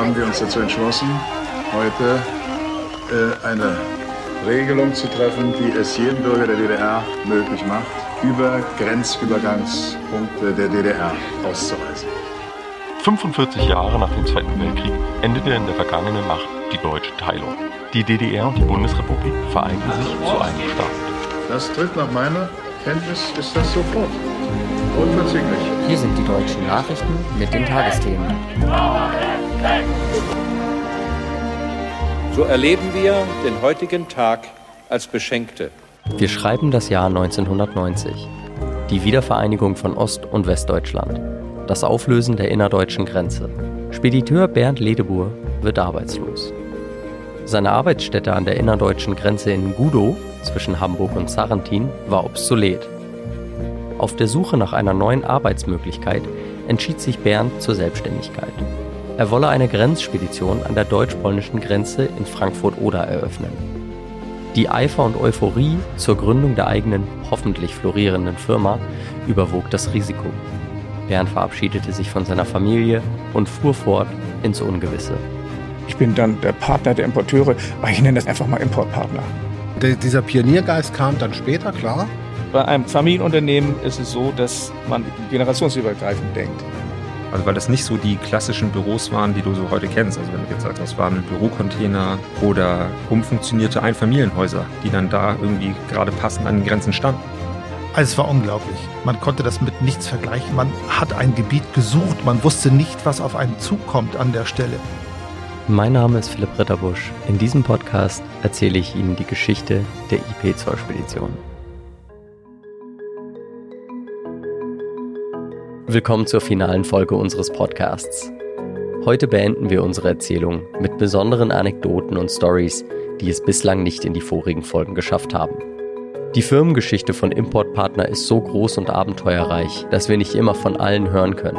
haben wir uns dazu entschlossen, heute äh, eine Regelung zu treffen, die es jedem Bürger der DDR möglich macht, über Grenzübergangspunkte der DDR auszureisen. 45 Jahre nach dem Zweiten Weltkrieg endete in der vergangenen Nacht die deutsche Teilung. Die DDR und die Bundesrepublik vereinten sich zu einem Staat. Das tritt nach meiner Kenntnis ist das sofort. Unverzüglich. Hier sind die deutschen Nachrichten mit den Tagesthemen. So erleben wir den heutigen Tag als Beschenkte. Wir schreiben das Jahr 1990. Die Wiedervereinigung von Ost- und Westdeutschland. Das Auflösen der innerdeutschen Grenze. Spediteur Bernd Ledebur wird arbeitslos. Seine Arbeitsstätte an der innerdeutschen Grenze in Gudow zwischen Hamburg und Sarrentin war obsolet. Auf der Suche nach einer neuen Arbeitsmöglichkeit entschied sich Bernd zur Selbstständigkeit. Er wolle eine Grenzspedition an der deutsch-polnischen Grenze in Frankfurt-Oder eröffnen. Die Eifer und Euphorie zur Gründung der eigenen, hoffentlich florierenden Firma überwog das Risiko. Bernd verabschiedete sich von seiner Familie und fuhr fort ins Ungewisse. Ich bin dann der Partner der Importeure, aber ich nenne das einfach mal Importpartner. Der, dieser Pioniergeist kam dann später, klar. Bei einem Familienunternehmen ist es so, dass man generationsübergreifend denkt. Also weil das nicht so die klassischen Büros waren, die du so heute kennst. Also wenn du jetzt sagst, das waren Bürocontainer oder umfunktionierte Einfamilienhäuser, die dann da irgendwie gerade passend an den Grenzen standen. Also es war unglaublich. Man konnte das mit nichts vergleichen. Man hat ein Gebiet gesucht. Man wusste nicht, was auf einen zukommt an der Stelle. Mein Name ist Philipp Ritterbusch. In diesem Podcast erzähle ich Ihnen die Geschichte der IP-Zollspedition. Willkommen zur finalen Folge unseres Podcasts. Heute beenden wir unsere Erzählung mit besonderen Anekdoten und Stories, die es bislang nicht in die vorigen Folgen geschafft haben. Die Firmengeschichte von Importpartner ist so groß und abenteuerreich, dass wir nicht immer von allen hören können.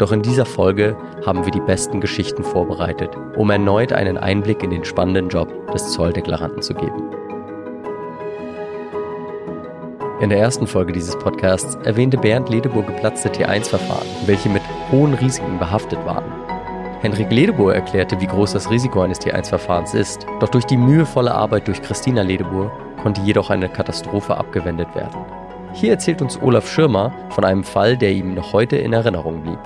Doch in dieser Folge haben wir die besten Geschichten vorbereitet, um erneut einen Einblick in den spannenden Job des Zolldeklaranten zu geben. In der ersten Folge dieses Podcasts erwähnte Bernd Ledebohr geplatzte T1-Verfahren, welche mit hohen Risiken behaftet waren. Henrik Ledebohr erklärte, wie groß das Risiko eines T1-Verfahrens ist, doch durch die mühevolle Arbeit durch Christina Ledebohr konnte jedoch eine Katastrophe abgewendet werden. Hier erzählt uns Olaf Schirmer von einem Fall, der ihm noch heute in Erinnerung blieb.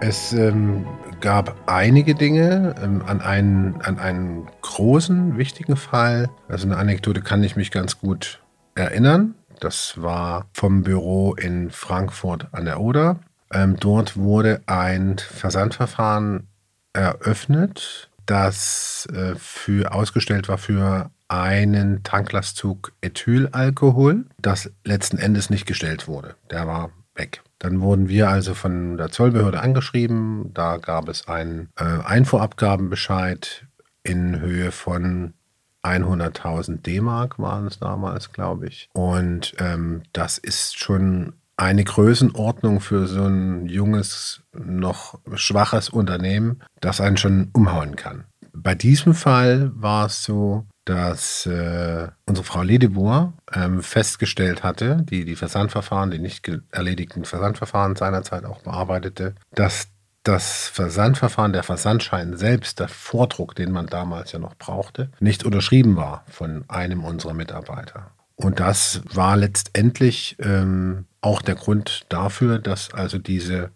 Es ähm, gab einige Dinge ähm, an, einen, an einen großen, wichtigen Fall. Also eine Anekdote kann ich mich ganz gut erinnern. Das war vom Büro in Frankfurt an der Oder. Ähm, dort wurde ein Versandverfahren eröffnet, das äh, für, ausgestellt war für einen Tanklastzug Ethylalkohol, das letzten Endes nicht gestellt wurde. Der war weg. Dann wurden wir also von der Zollbehörde angeschrieben. Da gab es einen äh, Einfuhrabgabenbescheid in Höhe von 100.000 D-Mark waren es damals, glaube ich. Und ähm, das ist schon eine Größenordnung für so ein junges, noch schwaches Unternehmen, das einen schon umhauen kann. Bei diesem Fall war es so, dass äh, unsere Frau Ledebohr ähm, festgestellt hatte, die die Versandverfahren, die nicht erledigten Versandverfahren seinerzeit auch bearbeitete, dass das Versandverfahren, der Versandschein selbst, der Vordruck, den man damals ja noch brauchte, nicht unterschrieben war von einem unserer Mitarbeiter. Und das war letztendlich ähm, auch der Grund dafür, dass also diese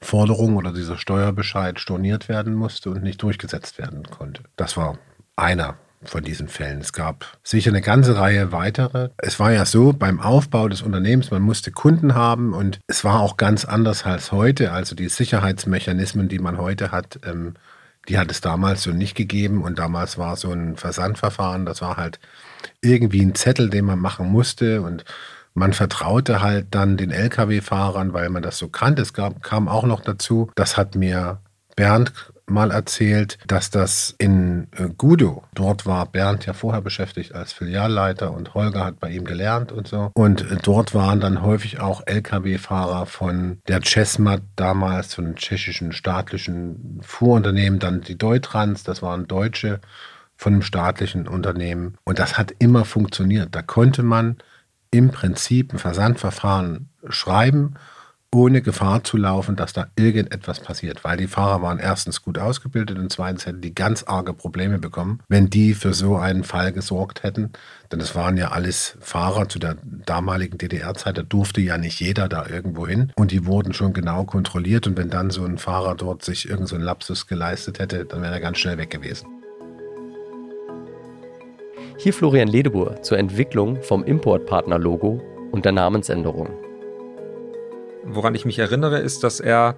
Forderung oder dieser Steuerbescheid storniert werden musste und nicht durchgesetzt werden konnte. Das war einer von diesen Fällen. Es gab sicher eine ganze Reihe weitere. Es war ja so, beim Aufbau des Unternehmens, man musste Kunden haben und es war auch ganz anders als heute. Also die Sicherheitsmechanismen, die man heute hat, ähm, die hat es damals so nicht gegeben. Und damals war so ein Versandverfahren, das war halt irgendwie ein Zettel, den man machen musste und man vertraute halt dann den Lkw-Fahrern, weil man das so kannte. Es gab, kam auch noch dazu, das hat mir Bernd mal erzählt, dass das in äh, Gudo, dort war Bernd ja vorher beschäftigt als Filialleiter und Holger hat bei ihm gelernt und so. Und äh, dort waren dann häufig auch Lkw-Fahrer von der Chesmat damals, von dem tschechischen staatlichen Fuhrunternehmen, dann die Deutrans, das waren Deutsche von einem staatlichen Unternehmen. Und das hat immer funktioniert. Da konnte man im Prinzip ein Versandverfahren schreiben ohne Gefahr zu laufen, dass da irgendetwas passiert, weil die Fahrer waren erstens gut ausgebildet und zweitens hätten die ganz arge Probleme bekommen, wenn die für so einen Fall gesorgt hätten. Denn es waren ja alles Fahrer zu der damaligen DDR-Zeit, da durfte ja nicht jeder da irgendwo hin und die wurden schon genau kontrolliert und wenn dann so ein Fahrer dort sich irgendeinen so Lapsus geleistet hätte, dann wäre er ganz schnell weg gewesen. Hier Florian Ledebur zur Entwicklung vom Importpartner-Logo und der Namensänderung. Woran ich mich erinnere, ist, dass er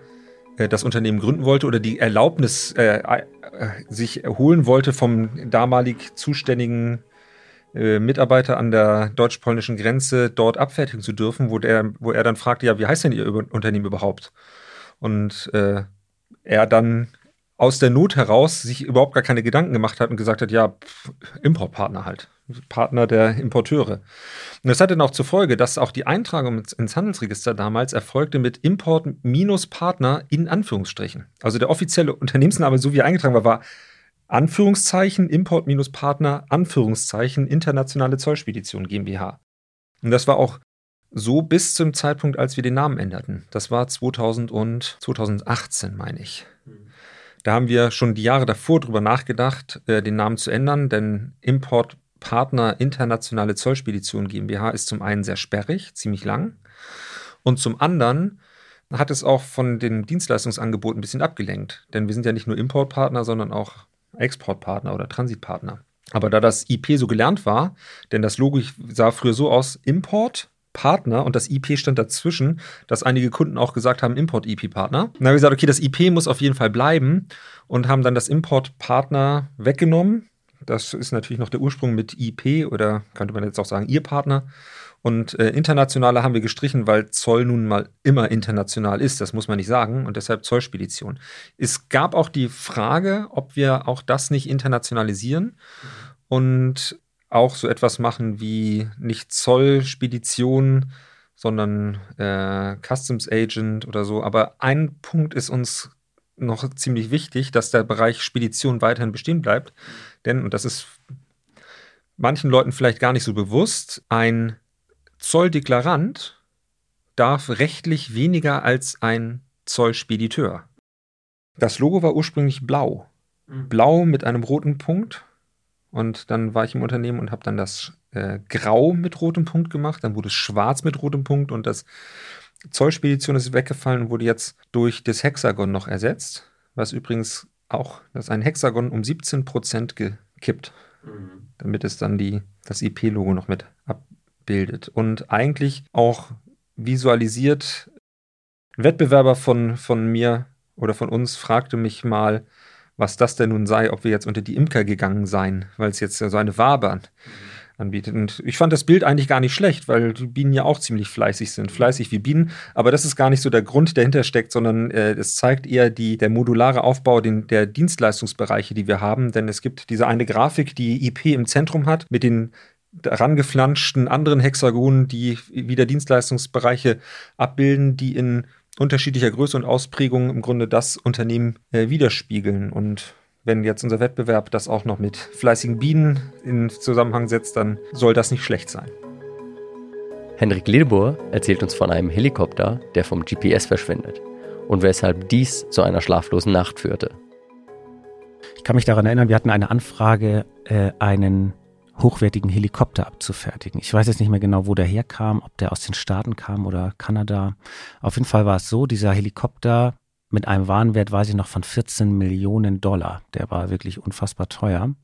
äh, das Unternehmen gründen wollte oder die Erlaubnis äh, äh, sich holen wollte vom damalig zuständigen äh, Mitarbeiter an der deutsch-polnischen Grenze dort abfertigen zu dürfen, wo, der, wo er dann fragte, ja, wie heißt denn Ihr Unternehmen überhaupt? Und äh, er dann aus der Not heraus sich überhaupt gar keine Gedanken gemacht hat und gesagt hat, ja, Importpartner halt, Partner der Importeure. Und das hatte dann auch zur Folge, dass auch die Eintragung ins Handelsregister damals erfolgte mit Import minus Partner in Anführungsstrichen. Also der offizielle Unternehmensname, so wie er eingetragen war, war Anführungszeichen Import minus Partner, Anführungszeichen Internationale Zollspedition GmbH. Und das war auch so bis zum Zeitpunkt, als wir den Namen änderten. Das war 2000 und 2018, meine ich. Da haben wir schon die Jahre davor drüber nachgedacht, äh, den Namen zu ändern, denn Importpartner Internationale Zollspedition GmbH ist zum einen sehr sperrig, ziemlich lang, und zum anderen hat es auch von dem Dienstleistungsangebot ein bisschen abgelenkt, denn wir sind ja nicht nur Importpartner, sondern auch Exportpartner oder Transitpartner. Aber da das IP so gelernt war, denn das Logo sah früher so aus, Import, Partner und das IP stand dazwischen, dass einige Kunden auch gesagt haben, Import-IP-Partner. Dann haben wir gesagt, okay, das IP muss auf jeden Fall bleiben und haben dann das Import-Partner weggenommen. Das ist natürlich noch der Ursprung mit IP oder könnte man jetzt auch sagen, ihr Partner. Und äh, internationale haben wir gestrichen, weil Zoll nun mal immer international ist, das muss man nicht sagen, und deshalb Zollspedition. Es gab auch die Frage, ob wir auch das nicht internationalisieren. Und auch so etwas machen wie nicht Zollspedition, sondern äh, Customs Agent oder so. Aber ein Punkt ist uns noch ziemlich wichtig, dass der Bereich Spedition weiterhin bestehen bleibt. Denn, und das ist manchen Leuten vielleicht gar nicht so bewusst, ein Zolldeklarant darf rechtlich weniger als ein Zollspediteur. Das Logo war ursprünglich blau. Mhm. Blau mit einem roten Punkt und dann war ich im Unternehmen und habe dann das äh, Grau mit rotem Punkt gemacht. Dann wurde es schwarz mit rotem Punkt und das Zollspedition ist weggefallen und wurde jetzt durch das Hexagon noch ersetzt. Was übrigens auch, das ist ein Hexagon um 17 Prozent gekippt, mhm. damit es dann die, das IP-Logo noch mit abbildet. Und eigentlich auch visualisiert, ein Wettbewerber von, von mir oder von uns fragte mich mal, was das denn nun sei, ob wir jetzt unter die Imker gegangen seien, weil es jetzt so eine Wabern anbietet. Und ich fand das Bild eigentlich gar nicht schlecht, weil die Bienen ja auch ziemlich fleißig sind, fleißig wie Bienen. Aber das ist gar nicht so der Grund, der dahinter steckt, sondern äh, es zeigt eher die, der modulare Aufbau den, der Dienstleistungsbereiche, die wir haben. Denn es gibt diese eine Grafik, die IP im Zentrum hat, mit den herangeflanschten anderen Hexagonen, die wieder Dienstleistungsbereiche abbilden, die in unterschiedlicher Größe und Ausprägung im Grunde das Unternehmen äh, widerspiegeln. Und wenn jetzt unser Wettbewerb das auch noch mit fleißigen Bienen in Zusammenhang setzt, dann soll das nicht schlecht sein. Henrik Ledebohr erzählt uns von einem Helikopter, der vom GPS verschwindet und weshalb dies zu einer schlaflosen Nacht führte. Ich kann mich daran erinnern, wir hatten eine Anfrage, äh, einen hochwertigen Helikopter abzufertigen. Ich weiß jetzt nicht mehr genau, wo der herkam, ob der aus den Staaten kam oder Kanada. Auf jeden Fall war es so, dieser Helikopter mit einem Warenwert, weiß ich noch, von 14 Millionen Dollar. Der war wirklich unfassbar teuer.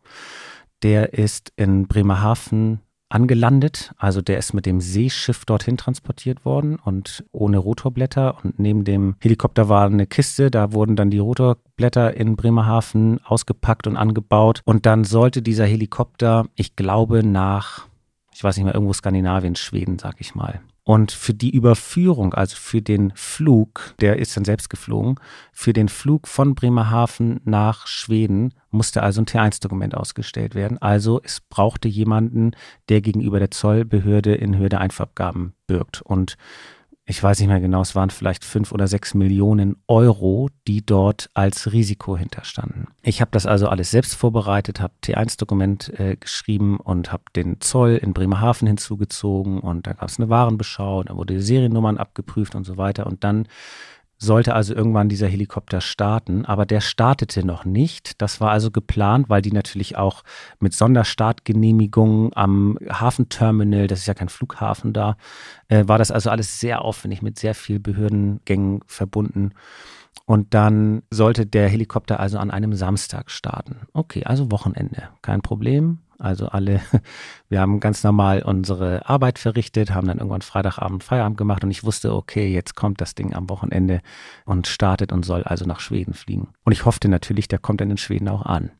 Der ist in Bremerhaven angelandet. Also der ist mit dem Seeschiff dorthin transportiert worden und ohne Rotorblätter. Und neben dem Helikopter war eine Kiste, da wurden dann die Rotorblätter in Bremerhaven ausgepackt und angebaut. Und dann sollte dieser Helikopter, ich glaube, nach, ich weiß nicht mehr, irgendwo Skandinavien, Schweden, sag ich mal, und für die Überführung, also für den Flug, der ist dann selbst geflogen, für den Flug von Bremerhaven nach Schweden musste also ein T1-Dokument ausgestellt werden. Also es brauchte jemanden, der gegenüber der Zollbehörde in Höhe der Einverabgaben birgt. Und ich weiß nicht mehr genau, es waren vielleicht fünf oder sechs Millionen Euro, die dort als Risiko hinterstanden. Ich habe das also alles selbst vorbereitet, habe T1-Dokument äh, geschrieben und habe den Zoll in Bremerhaven hinzugezogen und da gab es eine Warenbeschau, da wurde Seriennummern abgeprüft und so weiter und dann sollte also irgendwann dieser Helikopter starten, aber der startete noch nicht. Das war also geplant, weil die natürlich auch mit Sonderstartgenehmigungen am Hafenterminal, das ist ja kein Flughafen da, äh, war das also alles sehr aufwendig mit sehr viel Behördengängen verbunden. Und dann sollte der Helikopter also an einem Samstag starten. Okay, also Wochenende, kein Problem. Also alle, wir haben ganz normal unsere Arbeit verrichtet, haben dann irgendwann Freitagabend Feierabend gemacht und ich wusste, okay, jetzt kommt das Ding am Wochenende und startet und soll also nach Schweden fliegen. Und ich hoffte natürlich, der kommt dann in Schweden auch an.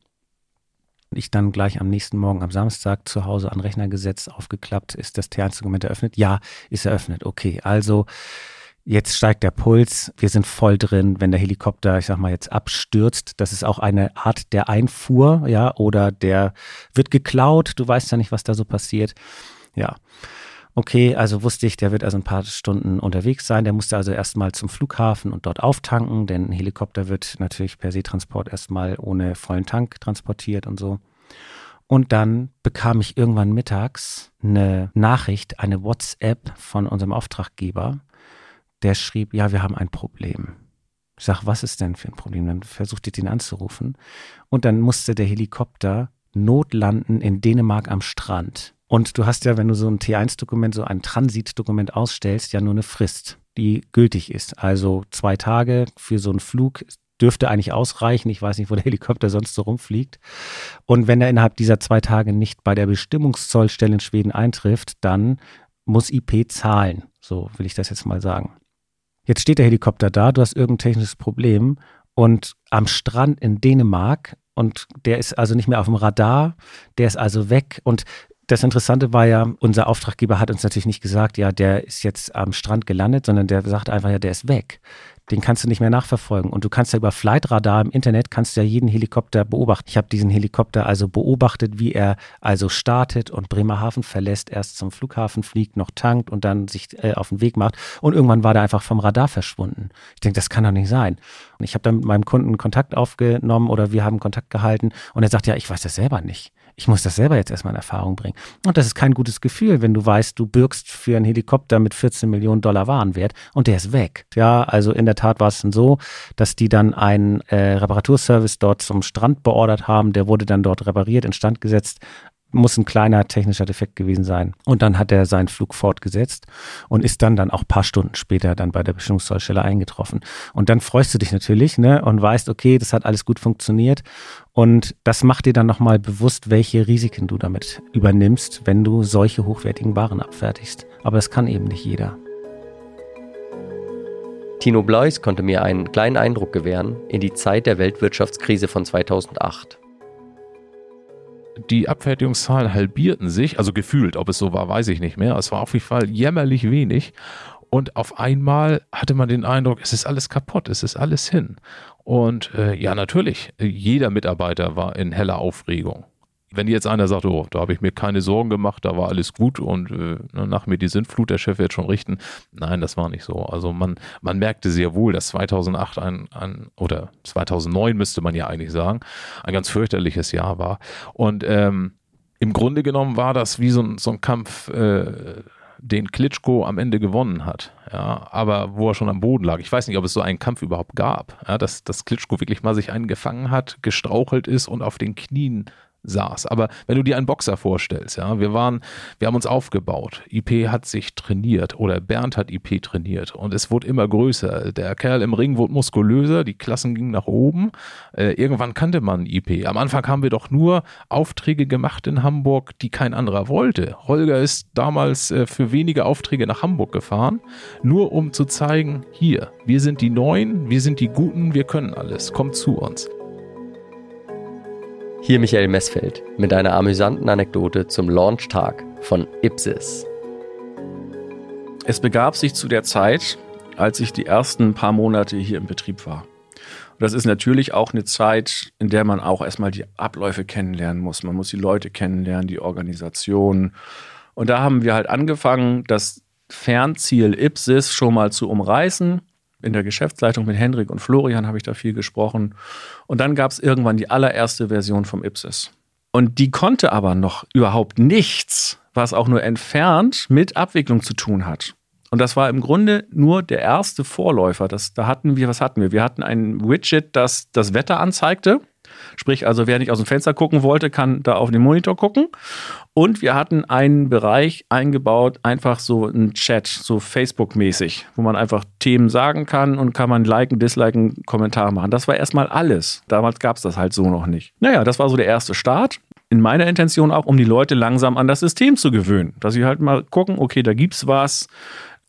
Ich dann gleich am nächsten Morgen am Samstag zu Hause an Rechner gesetzt, aufgeklappt, ist das T1-Dokument eröffnet? Ja, ist eröffnet. Okay, also Jetzt steigt der Puls, wir sind voll drin, wenn der Helikopter, ich sag mal, jetzt abstürzt. Das ist auch eine Art der Einfuhr, ja, oder der wird geklaut, du weißt ja nicht, was da so passiert. Ja. Okay, also wusste ich, der wird also ein paar Stunden unterwegs sein. Der musste also erstmal zum Flughafen und dort auftanken, denn ein Helikopter wird natürlich per Seetransport erstmal ohne vollen Tank transportiert und so. Und dann bekam ich irgendwann mittags eine Nachricht, eine WhatsApp von unserem Auftraggeber, der schrieb, ja, wir haben ein Problem. Ich sag, was ist denn für ein Problem? Dann versuchte ich ihn anzurufen. Und dann musste der Helikopter notlanden in Dänemark am Strand. Und du hast ja, wenn du so ein T1-Dokument, so ein Transitdokument ausstellst, ja nur eine Frist, die gültig ist. Also zwei Tage für so einen Flug dürfte eigentlich ausreichen. Ich weiß nicht, wo der Helikopter sonst so rumfliegt. Und wenn er innerhalb dieser zwei Tage nicht bei der Bestimmungszollstelle in Schweden eintrifft, dann muss IP zahlen. So will ich das jetzt mal sagen. Jetzt steht der Helikopter da, du hast irgendein technisches Problem und am Strand in Dänemark und der ist also nicht mehr auf dem Radar, der ist also weg und das Interessante war ja, unser Auftraggeber hat uns natürlich nicht gesagt, ja, der ist jetzt am Strand gelandet, sondern der sagt einfach, ja, der ist weg den kannst du nicht mehr nachverfolgen. Und du kannst ja über Flightradar im Internet, kannst ja jeden Helikopter beobachten. Ich habe diesen Helikopter also beobachtet, wie er also startet und Bremerhaven verlässt, erst zum Flughafen fliegt, noch tankt und dann sich äh, auf den Weg macht. Und irgendwann war der einfach vom Radar verschwunden. Ich denke, das kann doch nicht sein. Und ich habe dann mit meinem Kunden Kontakt aufgenommen oder wir haben Kontakt gehalten und er sagt, ja, ich weiß das selber nicht ich muss das selber jetzt erstmal in Erfahrung bringen. Und das ist kein gutes Gefühl, wenn du weißt, du bürgst für einen Helikopter mit 14 Millionen Dollar Warenwert und der ist weg. Ja, also in der Tat war es dann so, dass die dann einen äh, Reparaturservice dort zum Strand beordert haben. Der wurde dann dort repariert, instand gesetzt muss ein kleiner technischer Defekt gewesen sein. Und dann hat er seinen Flug fortgesetzt und ist dann dann auch ein paar Stunden später dann bei der Bestimmungszollstelle eingetroffen. Und dann freust du dich natürlich, ne, und weißt, okay, das hat alles gut funktioniert. Und das macht dir dann nochmal bewusst, welche Risiken du damit übernimmst, wenn du solche hochwertigen Waren abfertigst. Aber das kann eben nicht jeder. Tino Bleus konnte mir einen kleinen Eindruck gewähren in die Zeit der Weltwirtschaftskrise von 2008 die Abfertigungszahlen halbierten sich, also gefühlt, ob es so war, weiß ich nicht mehr. Es war auf jeden Fall jämmerlich wenig. Und auf einmal hatte man den Eindruck, es ist alles kaputt, es ist alles hin. Und äh, ja, natürlich, jeder Mitarbeiter war in heller Aufregung wenn jetzt einer sagt, oh, da habe ich mir keine Sorgen gemacht, da war alles gut und äh, ne, nach mir die Sintflut, der Chef wird schon richten. Nein, das war nicht so. Also man, man merkte sehr wohl, dass 2008 ein, ein oder 2009 müsste man ja eigentlich sagen, ein ganz fürchterliches Jahr war. Und ähm, im Grunde genommen war das wie so ein, so ein Kampf, äh, den Klitschko am Ende gewonnen hat, ja, aber wo er schon am Boden lag. Ich weiß nicht, ob es so einen Kampf überhaupt gab, ja, dass, dass Klitschko wirklich mal sich einen gefangen hat, gestrauchelt ist und auf den Knien saß. Aber wenn du dir einen Boxer vorstellst, ja, wir waren, wir haben uns aufgebaut. IP hat sich trainiert oder Bernd hat IP trainiert und es wurde immer größer. Der Kerl im Ring wurde muskulöser, die Klassen gingen nach oben. Äh, irgendwann kannte man IP. Am Anfang haben wir doch nur Aufträge gemacht in Hamburg, die kein anderer wollte. Holger ist damals äh, für wenige Aufträge nach Hamburg gefahren, nur um zu zeigen, hier, wir sind die Neuen, wir sind die Guten, wir können alles, kommt zu uns. Hier Michael Messfeld mit einer amüsanten Anekdote zum Launchtag von Ipsis. Es begab sich zu der Zeit, als ich die ersten paar Monate hier im Betrieb war. Und das ist natürlich auch eine Zeit, in der man auch erstmal die Abläufe kennenlernen muss. Man muss die Leute kennenlernen, die Organisation. Und da haben wir halt angefangen, das Fernziel Ipsis schon mal zu umreißen. In der Geschäftsleitung mit Hendrik und Florian habe ich da viel gesprochen. Und dann gab es irgendwann die allererste Version vom Ipsis. Und die konnte aber noch überhaupt nichts, was auch nur entfernt mit Abwicklung zu tun hat. Und das war im Grunde nur der erste Vorläufer. Das, da hatten wir, was hatten wir? Wir hatten ein Widget, das das Wetter anzeigte. Sprich, also wer nicht aus dem Fenster gucken wollte, kann da auf den Monitor gucken. Und wir hatten einen Bereich eingebaut, einfach so ein Chat, so Facebook-mäßig, wo man einfach Themen sagen kann und kann man liken, disliken, Kommentar machen. Das war erstmal alles. Damals gab es das halt so noch nicht. Naja, das war so der erste Start. In meiner Intention auch, um die Leute langsam an das System zu gewöhnen. Dass sie halt mal gucken, okay, da gibt's was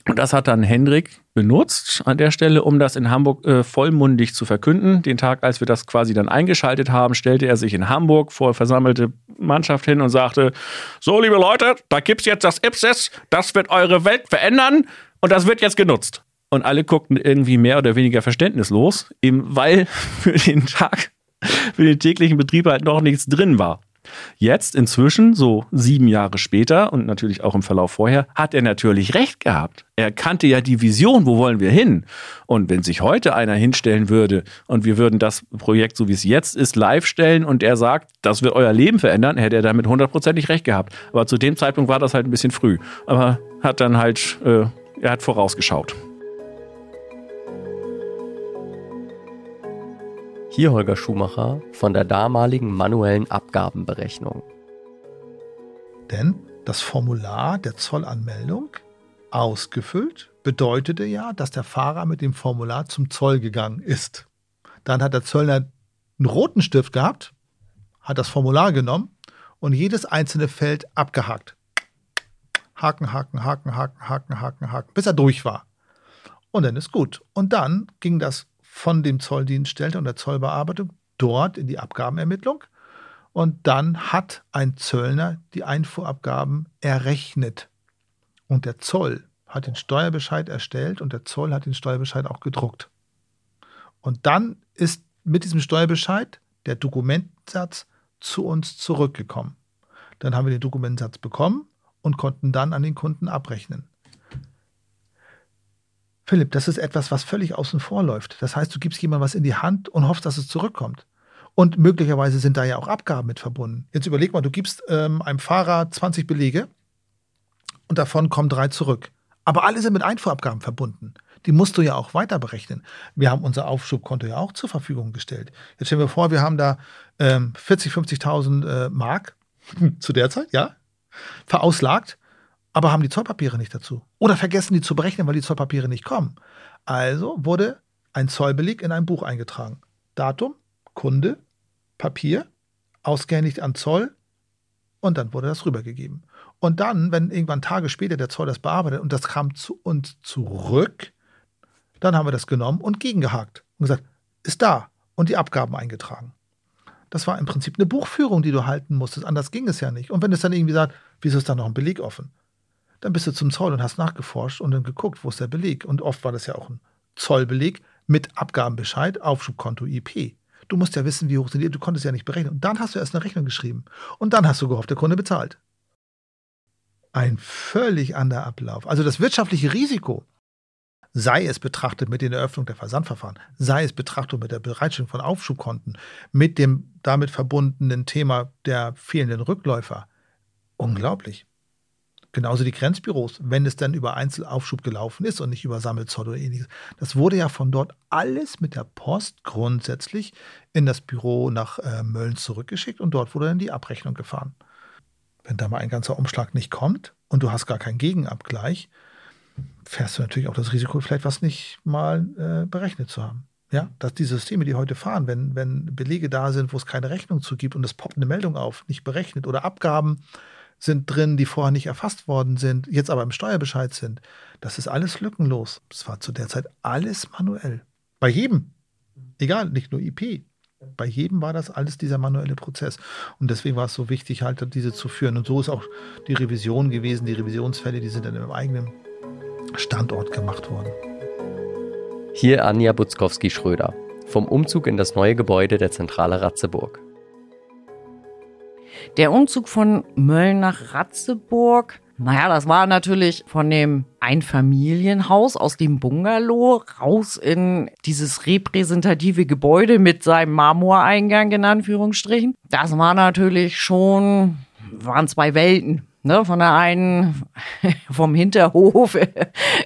und das hat dann Hendrik benutzt an der Stelle, um das in Hamburg äh, vollmundig zu verkünden. Den Tag, als wir das quasi dann eingeschaltet haben, stellte er sich in Hamburg vor versammelte Mannschaft hin und sagte: So, liebe Leute, da gibt's jetzt das Ipsis, das wird eure Welt verändern und das wird jetzt genutzt. Und alle guckten irgendwie mehr oder weniger verständnislos, eben weil für den Tag, für den täglichen Betrieb halt noch nichts drin war. Jetzt inzwischen, so sieben Jahre später und natürlich auch im Verlauf vorher, hat er natürlich recht gehabt. Er kannte ja die Vision, wo wollen wir hin? Und wenn sich heute einer hinstellen würde und wir würden das Projekt, so wie es jetzt ist, live stellen und er sagt, das wird euer Leben verändern, hätte er damit hundertprozentig recht gehabt. Aber zu dem Zeitpunkt war das halt ein bisschen früh. Aber hat dann halt, äh, er hat vorausgeschaut. Hier Holger Schumacher von der damaligen manuellen Abgabenberechnung. Denn das Formular der Zollanmeldung ausgefüllt bedeutete ja, dass der Fahrer mit dem Formular zum Zoll gegangen ist. Dann hat der Zöllner einen roten Stift gehabt, hat das Formular genommen und jedes einzelne Feld abgehakt. Haken, haken, haken, haken, haken, haken, haken, bis er durch war. Und dann ist gut. Und dann ging das von dem Zolldienststelle und der Zollbearbeitung dort in die Abgabenermittlung. Und dann hat ein Zöllner die Einfuhrabgaben errechnet. Und der Zoll hat den Steuerbescheid erstellt und der Zoll hat den Steuerbescheid auch gedruckt. Und dann ist mit diesem Steuerbescheid der Dokumentensatz zu uns zurückgekommen. Dann haben wir den Dokumentensatz bekommen und konnten dann an den Kunden abrechnen. Philipp, das ist etwas, was völlig außen vor läuft. Das heißt, du gibst jemandem was in die Hand und hoffst, dass es zurückkommt. Und möglicherweise sind da ja auch Abgaben mit verbunden. Jetzt überleg mal, du gibst ähm, einem Fahrer 20 Belege und davon kommen drei zurück. Aber alle sind mit Einfuhrabgaben verbunden. Die musst du ja auch weiter berechnen. Wir haben unser Aufschubkonto ja auch zur Verfügung gestellt. Jetzt stellen wir vor, wir haben da ähm, 40, 50.000 äh, Mark zu der Zeit, ja, verauslagt aber haben die Zollpapiere nicht dazu. Oder vergessen die zu berechnen, weil die Zollpapiere nicht kommen. Also wurde ein Zollbeleg in ein Buch eingetragen. Datum, Kunde, Papier, ausgehändigt an Zoll und dann wurde das rübergegeben. Und dann, wenn irgendwann Tage später der Zoll das bearbeitet und das kam zu uns zurück, dann haben wir das genommen und gegengehakt und gesagt, ist da und die Abgaben eingetragen. Das war im Prinzip eine Buchführung, die du halten musstest. Anders ging es ja nicht. Und wenn es dann irgendwie sagt, wieso ist da noch ein Beleg offen? Dann bist du zum Zoll und hast nachgeforscht und dann geguckt, wo ist der Beleg. Und oft war das ja auch ein Zollbeleg mit Abgabenbescheid, Aufschubkonto IP. Du musst ja wissen, wie hoch sind die. Du konntest ja nicht berechnen. Und dann hast du erst eine Rechnung geschrieben. Und dann hast du gehofft, der Kunde bezahlt. Ein völlig anderer Ablauf. Also das wirtschaftliche Risiko, sei es betrachtet mit der Eröffnung der Versandverfahren, sei es betrachtet mit der Bereitstellung von Aufschubkonten, mit dem damit verbundenen Thema der fehlenden Rückläufer, unglaublich. Genauso die Grenzbüros, wenn es dann über Einzelaufschub gelaufen ist und nicht über Sammelzoll oder ähnliches. Das wurde ja von dort alles mit der Post grundsätzlich in das Büro nach äh, Mölln zurückgeschickt und dort wurde dann die Abrechnung gefahren. Wenn da mal ein ganzer Umschlag nicht kommt und du hast gar keinen Gegenabgleich, fährst du natürlich auch das Risiko, vielleicht was nicht mal äh, berechnet zu haben. Ja, dass die Systeme, die heute fahren, wenn, wenn Belege da sind, wo es keine Rechnung zu gibt und es poppt eine Meldung auf, nicht berechnet oder Abgaben sind drin, die vorher nicht erfasst worden sind, jetzt aber im Steuerbescheid sind. Das ist alles lückenlos. Es war zu der Zeit alles manuell. Bei jedem. Egal, nicht nur IP. Bei jedem war das alles dieser manuelle Prozess. Und deswegen war es so wichtig, halt diese zu führen. Und so ist auch die Revision gewesen. Die Revisionsfälle, die sind dann im eigenen Standort gemacht worden. Hier Anja Butzkowski-Schröder vom Umzug in das neue Gebäude der Zentrale Ratzeburg. Der Umzug von Mölln nach Ratzeburg Naja, das war natürlich von dem Einfamilienhaus aus dem Bungalow raus in dieses repräsentative Gebäude mit seinem Marmoreingang in Anführungsstrichen. Das war natürlich schon, waren zwei Welten. Ne, von der einen vom Hinterhof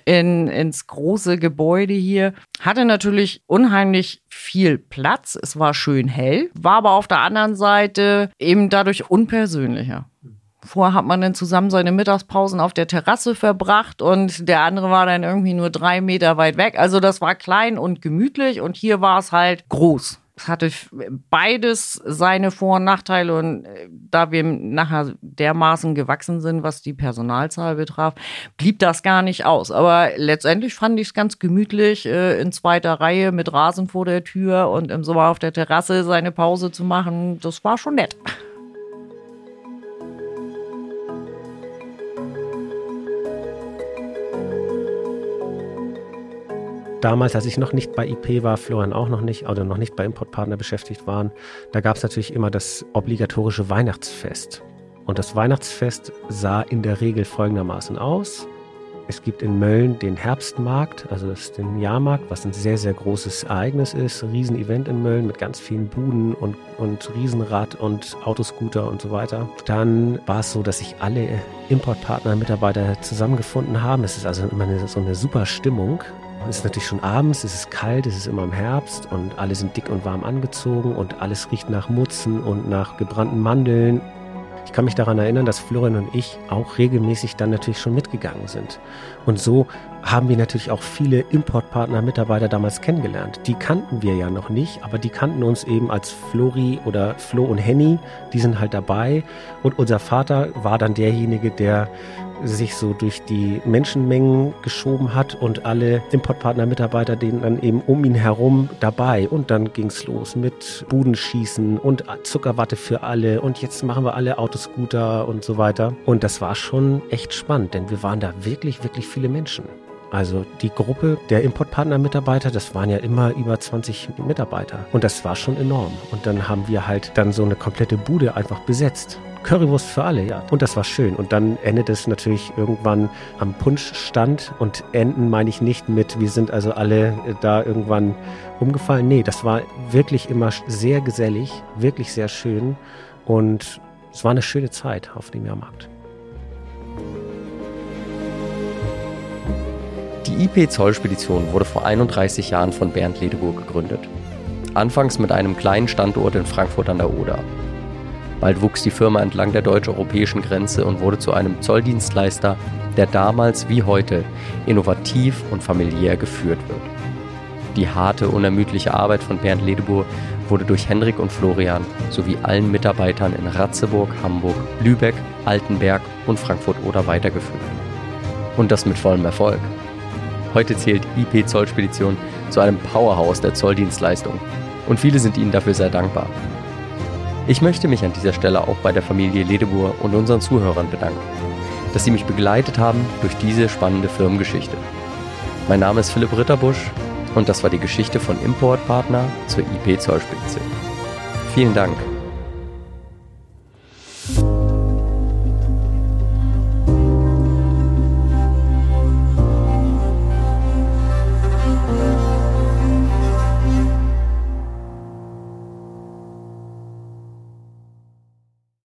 in, ins große Gebäude hier. Hatte natürlich unheimlich viel Platz. Es war schön hell, war aber auf der anderen Seite eben dadurch unpersönlicher. Vorher hat man dann zusammen seine Mittagspausen auf der Terrasse verbracht und der andere war dann irgendwie nur drei Meter weit weg. Also das war klein und gemütlich und hier war es halt groß. Hatte beides seine Vor- und Nachteile und äh, da wir nachher dermaßen gewachsen sind, was die Personalzahl betraf, blieb das gar nicht aus. Aber letztendlich fand ich es ganz gemütlich, äh, in zweiter Reihe mit Rasen vor der Tür und im Sommer auf der Terrasse seine Pause zu machen. Das war schon nett. Damals, als ich noch nicht bei IP war, Florian auch noch nicht, oder noch nicht bei Importpartner beschäftigt waren, da gab es natürlich immer das obligatorische Weihnachtsfest. Und das Weihnachtsfest sah in der Regel folgendermaßen aus. Es gibt in Mölln den Herbstmarkt, also das ist den Jahrmarkt, was ein sehr, sehr großes Ereignis ist. Riesenevent in Mölln mit ganz vielen Buden und, und Riesenrad und Autoscooter und so weiter. Dann war es so, dass sich alle Importpartner, Mitarbeiter zusammengefunden haben. Es ist also immer eine, so eine super Stimmung. Es ist natürlich schon abends, es ist kalt, es ist immer im Herbst und alle sind dick und warm angezogen und alles riecht nach Mutzen und nach gebrannten Mandeln. Ich kann mich daran erinnern, dass Florian und ich auch regelmäßig dann natürlich schon mitgegangen sind. Und so haben wir natürlich auch viele Importpartner, Mitarbeiter damals kennengelernt. Die kannten wir ja noch nicht, aber die kannten uns eben als Flori oder Flo und Henny. Die sind halt dabei. Und unser Vater war dann derjenige, der sich so durch die Menschenmengen geschoben hat und alle Importpartner-Mitarbeiter denen dann eben um ihn herum dabei. Und dann ging's los mit Budenschießen und Zuckerwatte für alle und jetzt machen wir alle Autoscooter und so weiter. Und das war schon echt spannend, denn wir waren da wirklich, wirklich viele Menschen. Also die Gruppe der Importpartner-Mitarbeiter, das waren ja immer über 20 Mitarbeiter. Und das war schon enorm. Und dann haben wir halt dann so eine komplette Bude einfach besetzt. Currywurst für alle, ja. Und das war schön. Und dann endet es natürlich irgendwann am Punschstand. Und enden meine ich nicht mit, wir sind also alle da irgendwann umgefallen. Nee, das war wirklich immer sehr gesellig, wirklich sehr schön. Und es war eine schöne Zeit auf dem Jahrmarkt. Die IP Zollspedition wurde vor 31 Jahren von Bernd Ledeburg gegründet. Anfangs mit einem kleinen Standort in Frankfurt an der Oder. Bald wuchs die Firma entlang der deutsch-europäischen Grenze und wurde zu einem Zolldienstleister, der damals wie heute innovativ und familiär geführt wird. Die harte, unermüdliche Arbeit von Bernd Ledebur wurde durch Henrik und Florian sowie allen Mitarbeitern in Ratzeburg, Hamburg, Lübeck, Altenberg und Frankfurt-Oder weitergeführt. Und das mit vollem Erfolg. Heute zählt IP Zollspedition zu einem Powerhouse der Zolldienstleistung und viele sind ihnen dafür sehr dankbar. Ich möchte mich an dieser Stelle auch bei der Familie Ledebur und unseren Zuhörern bedanken, dass sie mich begleitet haben durch diese spannende Firmengeschichte. Mein Name ist Philipp Ritterbusch und das war die Geschichte von Importpartner zur IP Zollspedition. Vielen Dank